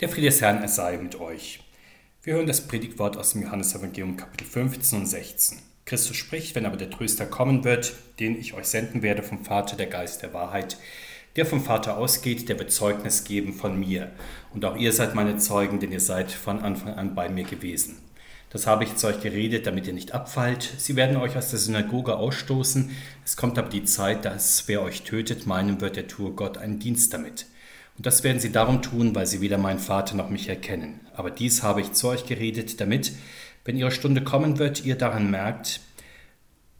Der Friede des Herrn sei mit euch. Wir hören das Predigtwort aus dem Johannesevangelium Kapitel 15 und 16. Christus spricht, wenn aber der Tröster kommen wird, den ich euch senden werde vom Vater, der Geist der Wahrheit, der vom Vater ausgeht, der wird Zeugnis geben von mir. Und auch ihr seid meine Zeugen, denn ihr seid von Anfang an bei mir gewesen. Das habe ich zu euch geredet, damit ihr nicht abfallt. Sie werden euch aus der Synagoge ausstoßen. Es kommt aber die Zeit, dass wer euch tötet, meinen wird, der tue Gott einen Dienst damit. Und das werden sie darum tun, weil sie weder meinen Vater noch mich erkennen. Aber dies habe ich zu euch geredet, damit, wenn ihre Stunde kommen wird, ihr daran merkt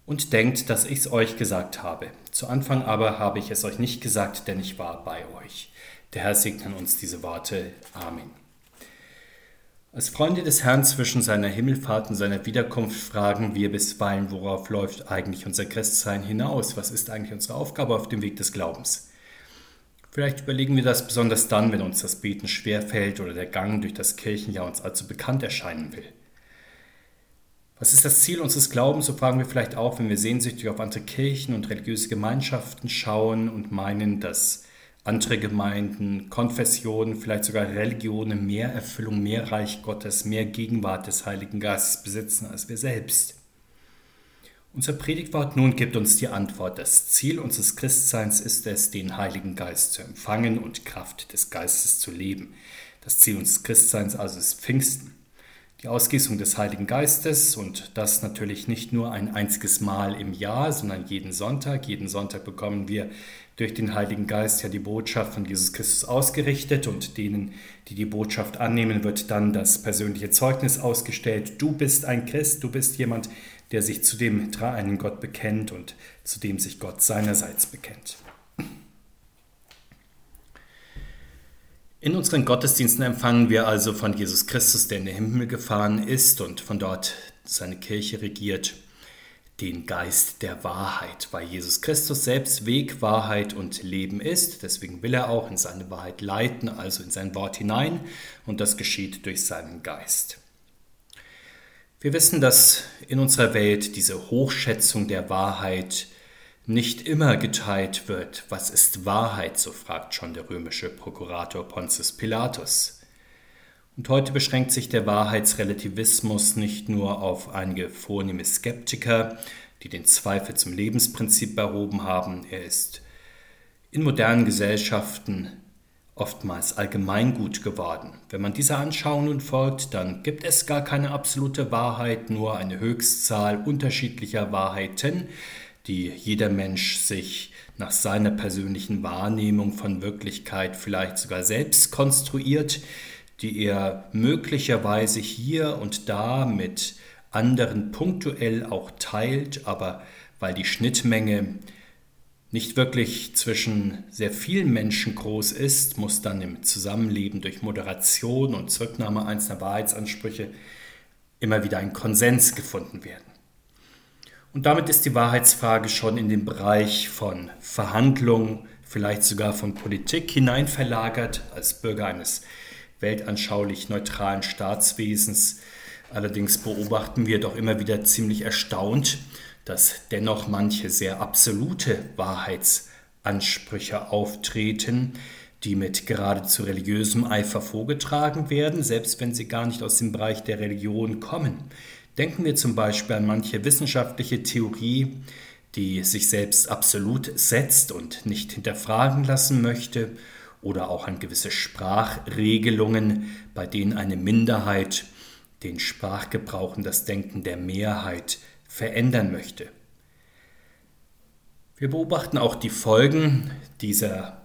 und denkt, dass ich es euch gesagt habe. Zu Anfang aber habe ich es euch nicht gesagt, denn ich war bei euch. Der Herr segne uns diese Worte. Amen. Als Freunde des Herrn zwischen seiner Himmelfahrt und seiner Wiederkunft fragen wir bisweilen, worauf läuft eigentlich unser Christsein hinaus? Was ist eigentlich unsere Aufgabe auf dem Weg des Glaubens? Vielleicht überlegen wir das besonders dann, wenn uns das Beten schwerfällt oder der Gang durch das Kirchenjahr uns allzu bekannt erscheinen will. Was ist das Ziel unseres Glaubens? So fragen wir vielleicht auch, wenn wir sehnsüchtig auf andere Kirchen und religiöse Gemeinschaften schauen und meinen, dass andere Gemeinden, Konfessionen, vielleicht sogar Religionen mehr Erfüllung, mehr Reich Gottes, mehr Gegenwart des Heiligen Geistes besitzen als wir selbst. Unser Predigtwort nun gibt uns die Antwort. Das Ziel unseres Christseins ist es, den Heiligen Geist zu empfangen und Kraft des Geistes zu leben. Das Ziel unseres Christseins also ist Pfingsten. Die Ausgießung des Heiligen Geistes und das natürlich nicht nur ein einziges Mal im Jahr, sondern jeden Sonntag. Jeden Sonntag bekommen wir durch den Heiligen Geist ja die Botschaft von Jesus Christus ausgerichtet und denen, die die Botschaft annehmen, wird dann das persönliche Zeugnis ausgestellt. Du bist ein Christ, du bist jemand, der sich zu dem dreieinen Gott bekennt und zu dem sich Gott seinerseits bekennt. In unseren Gottesdiensten empfangen wir also von Jesus Christus, der in den Himmel gefahren ist und von dort seine Kirche regiert, den Geist der Wahrheit, weil Jesus Christus selbst Weg, Wahrheit und Leben ist. Deswegen will er auch in seine Wahrheit leiten, also in sein Wort hinein, und das geschieht durch seinen Geist. Wir wissen, dass in unserer Welt diese Hochschätzung der Wahrheit nicht immer geteilt wird. Was ist Wahrheit? So fragt schon der römische Prokurator Pontius Pilatus. Und heute beschränkt sich der Wahrheitsrelativismus nicht nur auf einige vornehme Skeptiker, die den Zweifel zum Lebensprinzip erhoben haben. Er ist in modernen Gesellschaften oftmals Allgemeingut geworden. Wenn man dieser Anschauung nun folgt, dann gibt es gar keine absolute Wahrheit, nur eine Höchstzahl unterschiedlicher Wahrheiten, die jeder Mensch sich nach seiner persönlichen Wahrnehmung von Wirklichkeit vielleicht sogar selbst konstruiert, die er möglicherweise hier und da mit anderen punktuell auch teilt, aber weil die Schnittmenge nicht wirklich zwischen sehr vielen Menschen groß ist, muss dann im Zusammenleben durch Moderation und Zurücknahme einzelner Wahrheitsansprüche immer wieder ein Konsens gefunden werden. Und damit ist die Wahrheitsfrage schon in den Bereich von Verhandlungen, vielleicht sogar von Politik hineinverlagert, als Bürger eines weltanschaulich neutralen Staatswesens. Allerdings beobachten wir doch immer wieder ziemlich erstaunt, dass dennoch manche sehr absolute Wahrheitsansprüche auftreten, die mit geradezu religiösem Eifer vorgetragen werden, selbst wenn sie gar nicht aus dem Bereich der Religion kommen. Denken wir zum Beispiel an manche wissenschaftliche Theorie, die sich selbst absolut setzt und nicht hinterfragen lassen möchte, oder auch an gewisse Sprachregelungen, bei denen eine Minderheit den Sprachgebrauch und das Denken der Mehrheit verändern möchte. Wir beobachten auch die Folgen dieser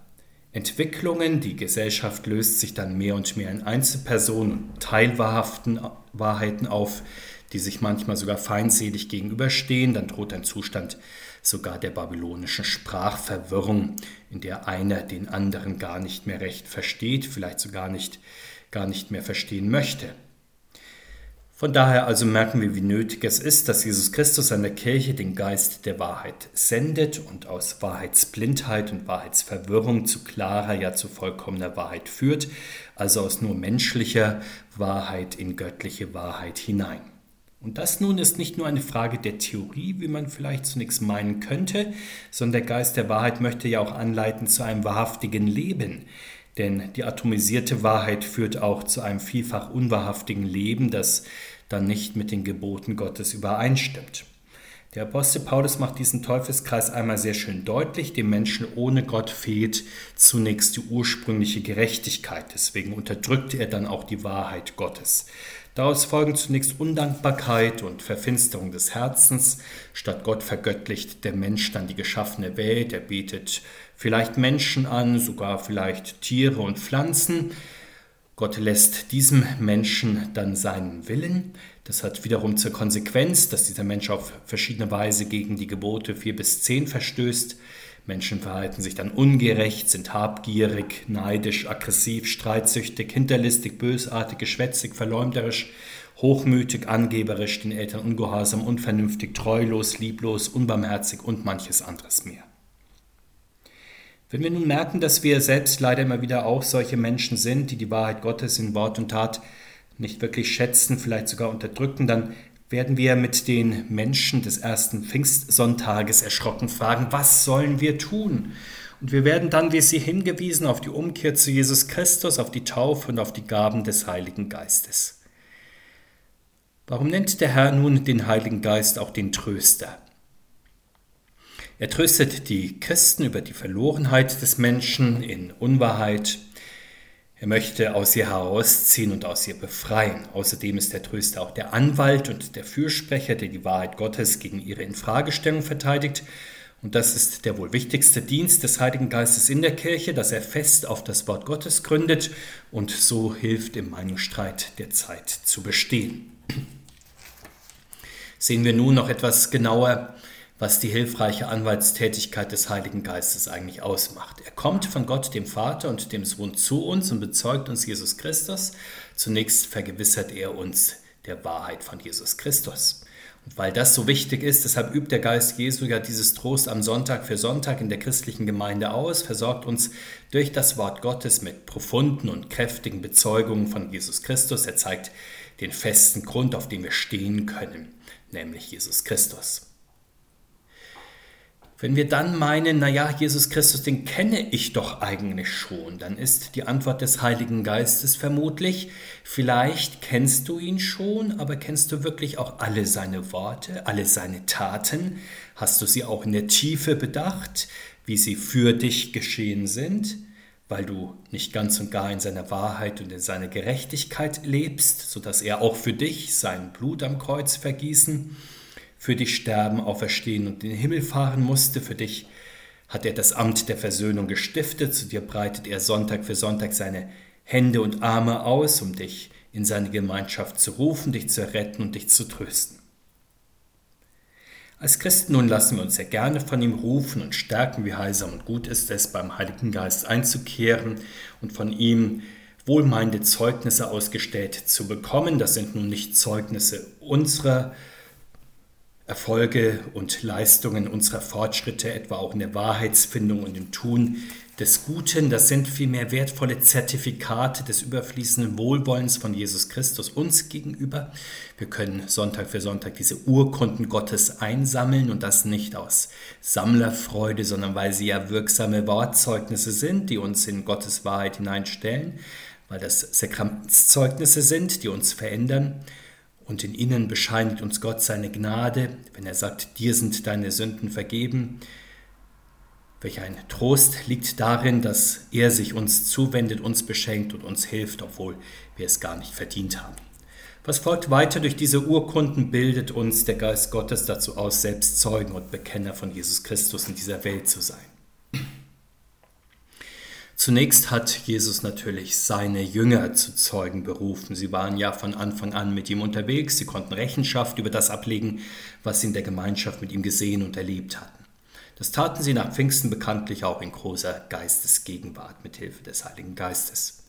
Entwicklungen. Die Gesellschaft löst sich dann mehr und mehr in Einzelpersonen und teilwahrhaften Wahrheiten auf, die sich manchmal sogar feindselig gegenüberstehen. Dann droht ein Zustand sogar der babylonischen Sprachverwirrung, in der einer den anderen gar nicht mehr recht versteht, vielleicht sogar nicht, gar nicht mehr verstehen möchte. Von daher also merken wir, wie nötig es ist, dass Jesus Christus seiner Kirche den Geist der Wahrheit sendet und aus Wahrheitsblindheit und Wahrheitsverwirrung zu klarer, ja zu vollkommener Wahrheit führt, also aus nur menschlicher Wahrheit in göttliche Wahrheit hinein. Und das nun ist nicht nur eine Frage der Theorie, wie man vielleicht zunächst meinen könnte, sondern der Geist der Wahrheit möchte ja auch anleiten zu einem wahrhaftigen Leben. Denn die atomisierte Wahrheit führt auch zu einem vielfach unwahrhaftigen Leben, das dann nicht mit den Geboten Gottes übereinstimmt. Der Apostel Paulus macht diesen Teufelskreis einmal sehr schön deutlich. Dem Menschen ohne Gott fehlt zunächst die ursprüngliche Gerechtigkeit. Deswegen unterdrückt er dann auch die Wahrheit Gottes. Daraus folgen zunächst Undankbarkeit und Verfinsterung des Herzens. Statt Gott vergöttlicht der Mensch dann die geschaffene Welt. Er betet vielleicht Menschen an, sogar vielleicht Tiere und Pflanzen. Gott lässt diesem Menschen dann seinen Willen. Das hat wiederum zur Konsequenz, dass dieser Mensch auf verschiedene Weise gegen die Gebote 4 bis 10 verstößt. Menschen verhalten sich dann ungerecht, sind habgierig, neidisch, aggressiv, streitsüchtig, hinterlistig, bösartig, geschwätzig, verleumderisch, hochmütig, angeberisch, den Eltern ungehorsam, unvernünftig, treulos, lieblos, unbarmherzig und manches anderes mehr. Wenn wir nun merken, dass wir selbst leider immer wieder auch solche Menschen sind, die die Wahrheit Gottes in Wort und Tat nicht wirklich schätzen, vielleicht sogar unterdrücken, dann werden wir mit den Menschen des ersten Pfingstsonntages erschrocken fragen, was sollen wir tun? Und wir werden dann, wie sie hingewiesen, auf die Umkehr zu Jesus Christus, auf die Taufe und auf die Gaben des Heiligen Geistes. Warum nennt der Herr nun den Heiligen Geist auch den Tröster? Er tröstet die Christen über die Verlorenheit des Menschen in Unwahrheit, er möchte aus ihr herausziehen und aus ihr befreien. Außerdem ist der Tröster auch der Anwalt und der Fürsprecher, der die Wahrheit Gottes gegen ihre Infragestellung verteidigt. Und das ist der wohl wichtigste Dienst des Heiligen Geistes in der Kirche, dass er fest auf das Wort Gottes gründet und so hilft, im Meinungsstreit der Zeit zu bestehen. Sehen wir nun noch etwas genauer was die hilfreiche Anwaltstätigkeit des Heiligen Geistes eigentlich ausmacht. Er kommt von Gott, dem Vater und dem Sohn zu uns und bezeugt uns Jesus Christus. Zunächst vergewissert er uns der Wahrheit von Jesus Christus. Und weil das so wichtig ist, deshalb übt der Geist Jesu ja dieses Trost am Sonntag für Sonntag in der christlichen Gemeinde aus, versorgt uns durch das Wort Gottes mit profunden und kräftigen Bezeugungen von Jesus Christus. Er zeigt den festen Grund, auf dem wir stehen können, nämlich Jesus Christus. Wenn wir dann meinen, naja, Jesus Christus, den kenne ich doch eigentlich schon, dann ist die Antwort des Heiligen Geistes vermutlich, vielleicht kennst du ihn schon, aber kennst du wirklich auch alle seine Worte, alle seine Taten? Hast du sie auch in der Tiefe bedacht, wie sie für dich geschehen sind? weil du nicht ganz und gar in seiner Wahrheit und in seiner Gerechtigkeit lebst, sodass er auch für dich sein Blut am Kreuz vergießen für dich sterben, auferstehen und in den Himmel fahren musste. Für dich hat er das Amt der Versöhnung gestiftet. Zu dir breitet er Sonntag für Sonntag seine Hände und Arme aus, um dich in seine Gemeinschaft zu rufen, dich zu retten und dich zu trösten. Als Christen nun lassen wir uns sehr gerne von ihm rufen und stärken, wie heilsam und gut ist es, beim Heiligen Geist einzukehren und von ihm wohlmeinende Zeugnisse ausgestellt zu bekommen. Das sind nun nicht Zeugnisse unserer Erfolge und Leistungen unserer Fortschritte, etwa auch in der Wahrheitsfindung und im Tun des Guten, das sind vielmehr wertvolle Zertifikate des überfließenden Wohlwollens von Jesus Christus uns gegenüber. Wir können Sonntag für Sonntag diese Urkunden Gottes einsammeln und das nicht aus Sammlerfreude, sondern weil sie ja wirksame Wortzeugnisse sind, die uns in Gottes Wahrheit hineinstellen, weil das Sakramentszeugnisse sind, die uns verändern und in ihnen bescheinigt uns Gott seine Gnade, wenn er sagt, dir sind deine Sünden vergeben. Welch ein Trost liegt darin, dass er sich uns zuwendet, uns beschenkt und uns hilft, obwohl wir es gar nicht verdient haben. Was folgt weiter durch diese Urkunden, bildet uns der Geist Gottes dazu aus, selbst Zeugen und Bekenner von Jesus Christus in dieser Welt zu sein. Zunächst hat Jesus natürlich seine Jünger zu Zeugen berufen. Sie waren ja von Anfang an mit ihm unterwegs, sie konnten Rechenschaft über das ablegen, was sie in der Gemeinschaft mit ihm gesehen und erlebt hatten. Das taten sie nach Pfingsten bekanntlich auch in großer Geistesgegenwart mit Hilfe des Heiligen Geistes.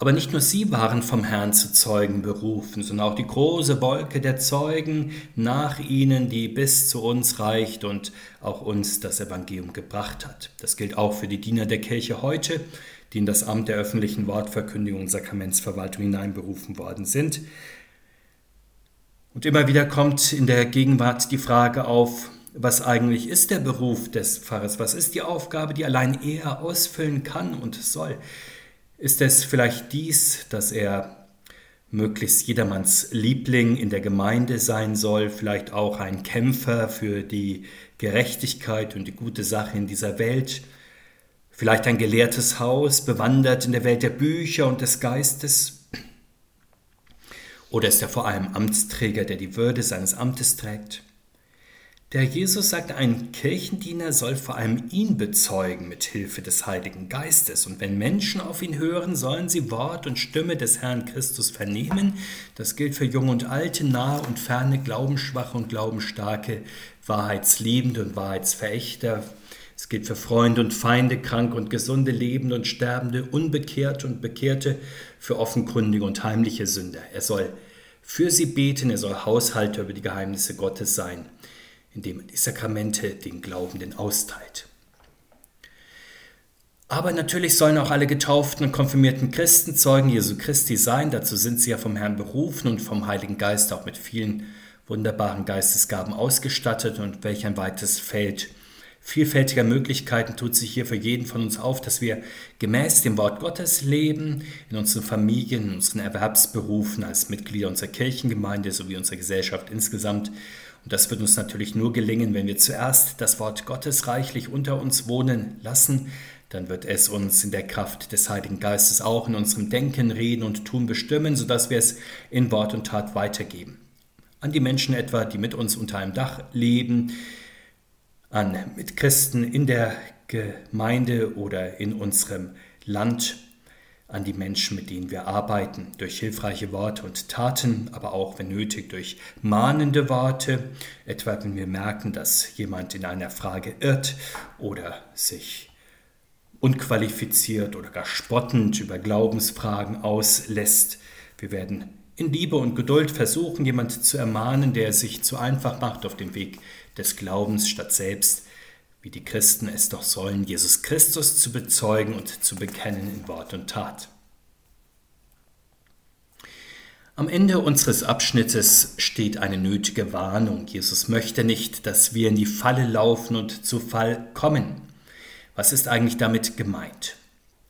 Aber nicht nur sie waren vom Herrn zu Zeugen berufen, sondern auch die große Wolke der Zeugen nach ihnen, die bis zu uns reicht und auch uns das Evangelium gebracht hat. Das gilt auch für die Diener der Kirche heute, die in das Amt der öffentlichen Wortverkündigung und Sakramentsverwaltung hineinberufen worden sind. Und immer wieder kommt in der Gegenwart die Frage auf, was eigentlich ist der Beruf des Pfarrers? Was ist die Aufgabe, die allein er ausfüllen kann und soll? Ist es vielleicht dies, dass er möglichst jedermanns Liebling in der Gemeinde sein soll, vielleicht auch ein Kämpfer für die Gerechtigkeit und die gute Sache in dieser Welt, vielleicht ein gelehrtes Haus, bewandert in der Welt der Bücher und des Geistes? Oder ist er vor allem Amtsträger, der die Würde seines Amtes trägt? Der Jesus sagt, ein Kirchendiener soll vor allem ihn bezeugen mit Hilfe des Heiligen Geistes. Und wenn Menschen auf ihn hören, sollen sie Wort und Stimme des Herrn Christus vernehmen. Das gilt für Jung und Alte, nahe und ferne, Glaubensschwache und Glaubensstarke, Wahrheitsliebende und Wahrheitsverächter. Es gilt für Freunde und Feinde, krank und gesunde, Lebende und Sterbende, Unbekehrte und Bekehrte, für offenkundige und heimliche Sünder. Er soll für sie beten, er soll Haushalter über die Geheimnisse Gottes sein indem er die Sakramente den Glaubenden austeilt. Aber natürlich sollen auch alle getauften und konfirmierten Christen Zeugen Jesu Christi sein. Dazu sind sie ja vom Herrn berufen und vom Heiligen Geist auch mit vielen wunderbaren Geistesgaben ausgestattet. Und welch ein weites Feld vielfältiger Möglichkeiten tut sich hier für jeden von uns auf, dass wir gemäß dem Wort Gottes leben, in unseren Familien, in unseren Erwerbsberufen, als Mitglieder unserer Kirchengemeinde sowie unserer Gesellschaft insgesamt und das wird uns natürlich nur gelingen, wenn wir zuerst das Wort Gottes reichlich unter uns wohnen lassen. Dann wird es uns in der Kraft des Heiligen Geistes auch in unserem Denken, Reden und Tun bestimmen, sodass wir es in Wort und Tat weitergeben. An die Menschen etwa, die mit uns unter einem Dach leben, an Mitchristen in der Gemeinde oder in unserem Land an die Menschen, mit denen wir arbeiten, durch hilfreiche Worte und Taten, aber auch, wenn nötig, durch mahnende Worte, etwa wenn wir merken, dass jemand in einer Frage irrt oder sich unqualifiziert oder gar spottend über Glaubensfragen auslässt. Wir werden in Liebe und Geduld versuchen, jemand zu ermahnen, der es sich zu einfach macht auf dem Weg des Glaubens, statt selbst wie die Christen es doch sollen, Jesus Christus zu bezeugen und zu bekennen in Wort und Tat. Am Ende unseres Abschnittes steht eine nötige Warnung. Jesus möchte nicht, dass wir in die Falle laufen und zu Fall kommen. Was ist eigentlich damit gemeint?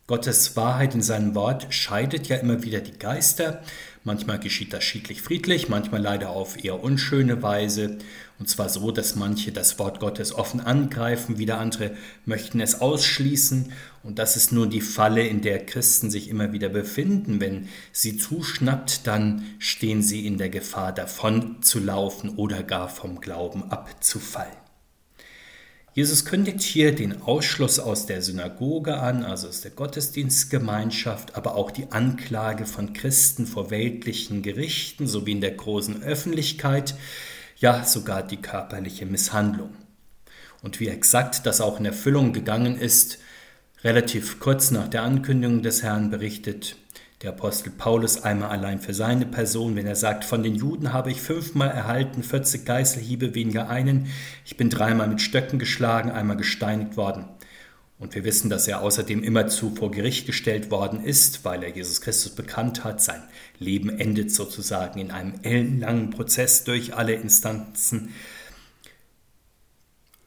Gottes Wahrheit in seinem Wort scheidet ja immer wieder die Geister. Manchmal geschieht das schiedlich friedlich, manchmal leider auf eher unschöne Weise. Und zwar so, dass manche das Wort Gottes offen angreifen, wieder andere möchten es ausschließen. Und das ist nur die Falle, in der Christen sich immer wieder befinden. Wenn sie zuschnappt, dann stehen sie in der Gefahr, davon zu laufen oder gar vom Glauben abzufallen. Jesus kündigt hier den Ausschluss aus der Synagoge an, also aus der Gottesdienstgemeinschaft, aber auch die Anklage von Christen vor weltlichen Gerichten sowie in der großen Öffentlichkeit, ja sogar die körperliche Misshandlung. Und wie exakt das auch in Erfüllung gegangen ist, relativ kurz nach der Ankündigung des Herrn berichtet der Apostel Paulus einmal allein für seine Person, wenn er sagt, von den Juden habe ich fünfmal erhalten, 40 Geißelhiebe weniger einen, ich bin dreimal mit Stöcken geschlagen, einmal gesteinigt worden. Und wir wissen, dass er außerdem immerzu vor Gericht gestellt worden ist, weil er Jesus Christus bekannt hat. Sein Leben endet sozusagen in einem ellenlangen Prozess durch alle Instanzen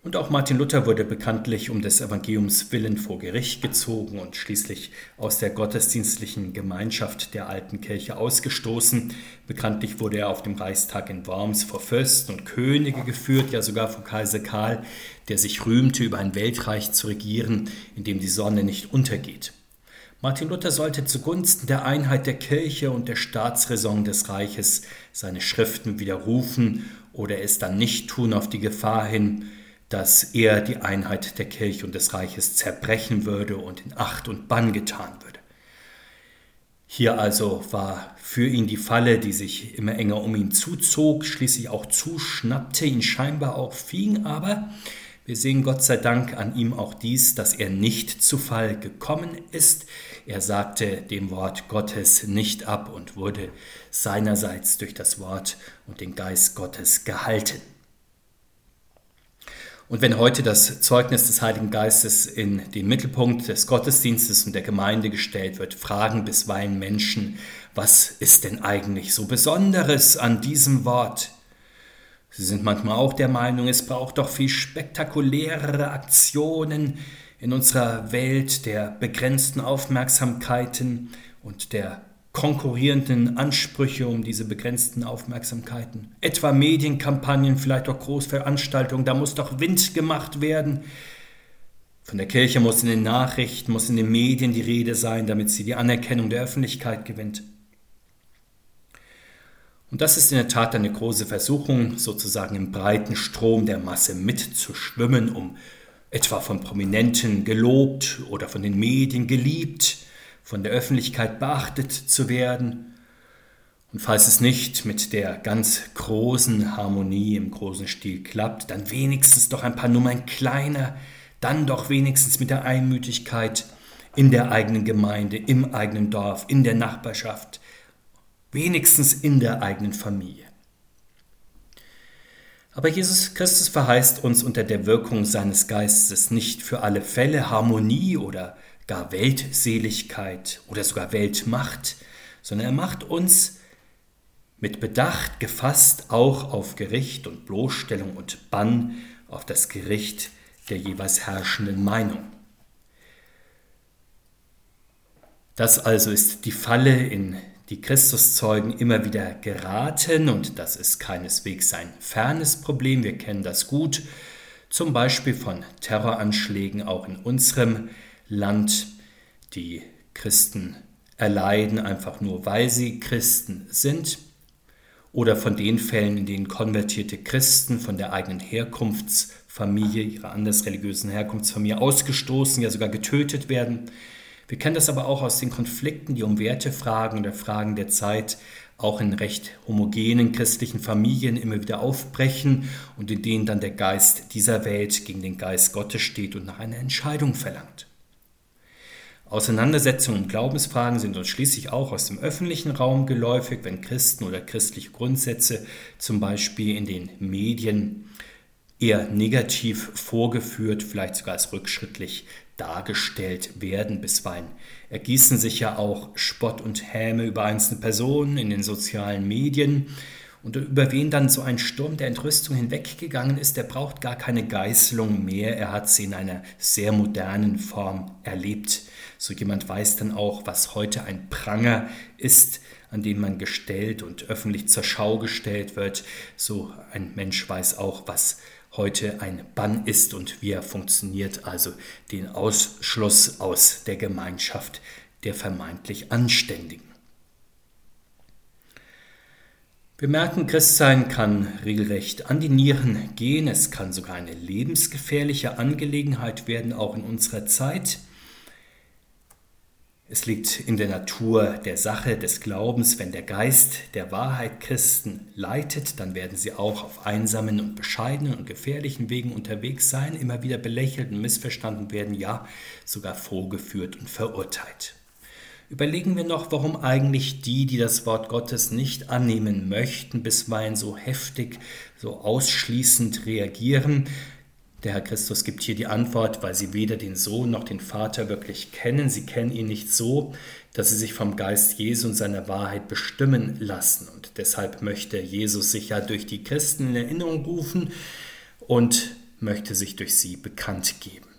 und auch Martin Luther wurde bekanntlich um des Evangeliums willen vor Gericht gezogen und schließlich aus der gottesdienstlichen Gemeinschaft der alten Kirche ausgestoßen. Bekanntlich wurde er auf dem Reichstag in Worms vor Fürsten und Könige geführt, ja sogar vor Kaiser Karl, der sich rühmte, über ein Weltreich zu regieren, in dem die Sonne nicht untergeht. Martin Luther sollte zugunsten der Einheit der Kirche und der Staatsräson des Reiches seine Schriften widerrufen oder es dann nicht tun auf die Gefahr hin, dass er die Einheit der Kirche und des Reiches zerbrechen würde und in Acht und Bann getan würde. Hier also war für ihn die Falle, die sich immer enger um ihn zuzog, schließlich auch zuschnappte, ihn scheinbar auch fing, aber wir sehen Gott sei Dank an ihm auch dies, dass er nicht zu Fall gekommen ist. Er sagte dem Wort Gottes nicht ab und wurde seinerseits durch das Wort und den Geist Gottes gehalten. Und wenn heute das Zeugnis des Heiligen Geistes in den Mittelpunkt des Gottesdienstes und der Gemeinde gestellt wird, fragen bisweilen Menschen, was ist denn eigentlich so Besonderes an diesem Wort? Sie sind manchmal auch der Meinung, es braucht doch viel spektakulärere Aktionen in unserer Welt der begrenzten Aufmerksamkeiten und der konkurrierenden Ansprüche um diese begrenzten Aufmerksamkeiten. Etwa Medienkampagnen, vielleicht auch Großveranstaltungen, da muss doch Wind gemacht werden. Von der Kirche muss in den Nachrichten, muss in den Medien die Rede sein, damit sie die Anerkennung der Öffentlichkeit gewinnt. Und das ist in der Tat eine große Versuchung, sozusagen im breiten Strom der Masse mitzuschwimmen, um etwa von Prominenten gelobt oder von den Medien geliebt, von der Öffentlichkeit beachtet zu werden. Und falls es nicht mit der ganz großen Harmonie im großen Stil klappt, dann wenigstens doch ein paar Nummern kleiner, dann doch wenigstens mit der Einmütigkeit in der eigenen Gemeinde, im eigenen Dorf, in der Nachbarschaft, wenigstens in der eigenen Familie. Aber Jesus Christus verheißt uns unter der Wirkung seines Geistes nicht für alle Fälle Harmonie oder gar Weltseligkeit oder sogar Weltmacht, sondern er macht uns mit Bedacht gefasst auch auf Gericht und Bloßstellung und Bann auf das Gericht der jeweils herrschenden Meinung. Das also ist die Falle, in die Christuszeugen immer wieder geraten und das ist keineswegs ein fernes Problem, wir kennen das gut, zum Beispiel von Terroranschlägen auch in unserem Land. Die Christen erleiden einfach nur, weil sie Christen sind oder von den Fällen, in denen konvertierte Christen von der eigenen Herkunftsfamilie, ihrer anders religiösen Herkunftsfamilie ausgestoßen, ja sogar getötet werden. Wir kennen das aber auch aus den Konflikten, die um Wertefragen oder Fragen der Zeit auch in recht homogenen christlichen Familien immer wieder aufbrechen und in denen dann der Geist dieser Welt gegen den Geist Gottes steht und nach einer Entscheidung verlangt. Auseinandersetzungen und Glaubensfragen sind uns schließlich auch aus dem öffentlichen Raum geläufig, wenn Christen oder christliche Grundsätze zum Beispiel in den Medien eher negativ vorgeführt, vielleicht sogar als rückschrittlich dargestellt werden. Bisweilen ergießen sich ja auch Spott und Häme über einzelne Personen in den sozialen Medien. Und über wen dann so ein Sturm der Entrüstung hinweggegangen ist, der braucht gar keine Geißelung mehr. Er hat sie in einer sehr modernen Form erlebt. So jemand weiß dann auch, was heute ein Pranger ist, an den man gestellt und öffentlich zur Schau gestellt wird. So ein Mensch weiß auch, was heute ein Bann ist und wie er funktioniert, also den Ausschluss aus der Gemeinschaft der vermeintlich Anständigen. Wir merken, Christsein kann regelrecht an die Nieren gehen, es kann sogar eine lebensgefährliche Angelegenheit werden, auch in unserer Zeit. Es liegt in der Natur der Sache des Glaubens, wenn der Geist der Wahrheit Christen leitet, dann werden sie auch auf einsamen und bescheidenen und gefährlichen Wegen unterwegs sein, immer wieder belächelt und missverstanden werden, ja sogar vorgeführt und verurteilt. Überlegen wir noch, warum eigentlich die, die das Wort Gottes nicht annehmen möchten, bisweilen so heftig, so ausschließend reagieren. Der Herr Christus gibt hier die Antwort, weil sie weder den Sohn noch den Vater wirklich kennen. Sie kennen ihn nicht so, dass sie sich vom Geist Jesu und seiner Wahrheit bestimmen lassen. Und deshalb möchte Jesus sich ja durch die Christen in Erinnerung rufen und möchte sich durch sie bekannt geben.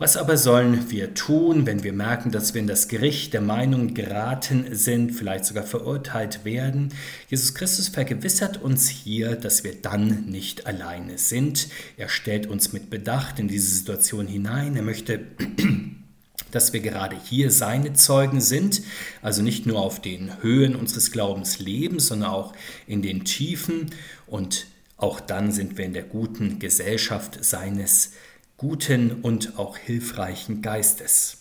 Was aber sollen wir tun, wenn wir merken, dass wir in das Gericht der Meinung geraten sind, vielleicht sogar verurteilt werden? Jesus Christus vergewissert uns hier, dass wir dann nicht alleine sind. Er stellt uns mit Bedacht in diese Situation hinein. Er möchte dass wir gerade hier seine Zeugen sind, also nicht nur auf den Höhen unseres Glaubens leben, sondern auch in den Tiefen und auch dann sind wir in der guten Gesellschaft seines guten und auch hilfreichen Geistes.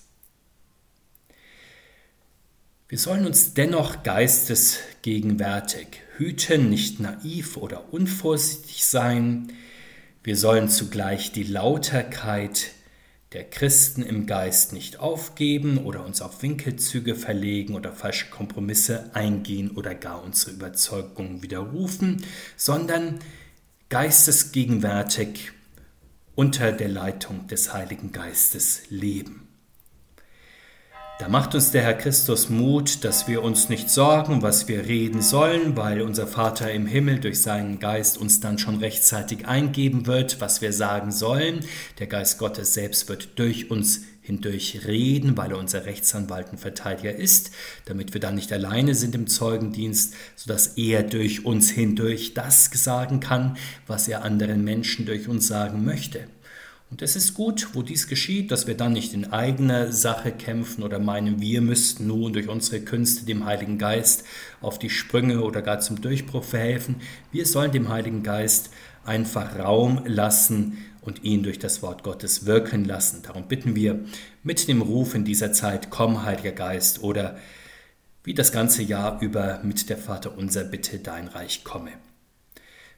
Wir sollen uns dennoch geistesgegenwärtig hüten, nicht naiv oder unvorsichtig sein. Wir sollen zugleich die Lauterkeit der Christen im Geist nicht aufgeben oder uns auf Winkelzüge verlegen oder falsche Kompromisse eingehen oder gar unsere Überzeugungen widerrufen, sondern geistesgegenwärtig unter der Leitung des Heiligen Geistes leben. Da macht uns der Herr Christus Mut, dass wir uns nicht sorgen, was wir reden sollen, weil unser Vater im Himmel durch seinen Geist uns dann schon rechtzeitig eingeben wird, was wir sagen sollen. Der Geist Gottes selbst wird durch uns hindurch reden, weil er unser Rechtsanwalt und Verteidiger ist, damit wir dann nicht alleine sind im Zeugendienst, sodass er durch uns hindurch das sagen kann, was er anderen Menschen durch uns sagen möchte. Und es ist gut, wo dies geschieht, dass wir dann nicht in eigener Sache kämpfen oder meinen, wir müssten nun durch unsere Künste dem Heiligen Geist auf die Sprünge oder gar zum Durchbruch verhelfen. Wir sollen dem Heiligen Geist einfach Raum lassen und ihn durch das Wort Gottes wirken lassen. Darum bitten wir mit dem Ruf in dieser Zeit, komm, Heiliger Geist, oder wie das ganze Jahr über mit der Vater unser Bitte, dein Reich komme.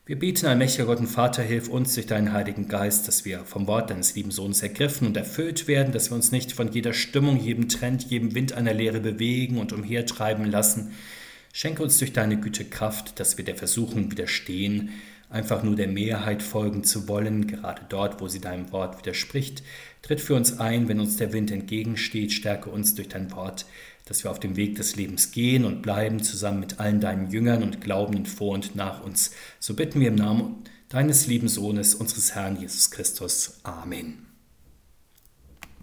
Wir beten, allmächtiger Gott und Vater, hilf uns durch deinen Heiligen Geist, dass wir vom Wort deines lieben Sohnes ergriffen und erfüllt werden, dass wir uns nicht von jeder Stimmung, jedem Trend, jedem Wind einer Lehre bewegen und umhertreiben lassen. Schenke uns durch deine Güte Kraft, dass wir der Versuchung widerstehen, einfach nur der Mehrheit folgen zu wollen, gerade dort, wo sie deinem Wort widerspricht. Tritt für uns ein, wenn uns der Wind entgegensteht, stärke uns durch dein Wort, dass wir auf dem Weg des Lebens gehen und bleiben zusammen mit allen deinen Jüngern und Glaubenden vor und nach uns. So bitten wir im Namen deines lieben Sohnes, unseres Herrn Jesus Christus. Amen.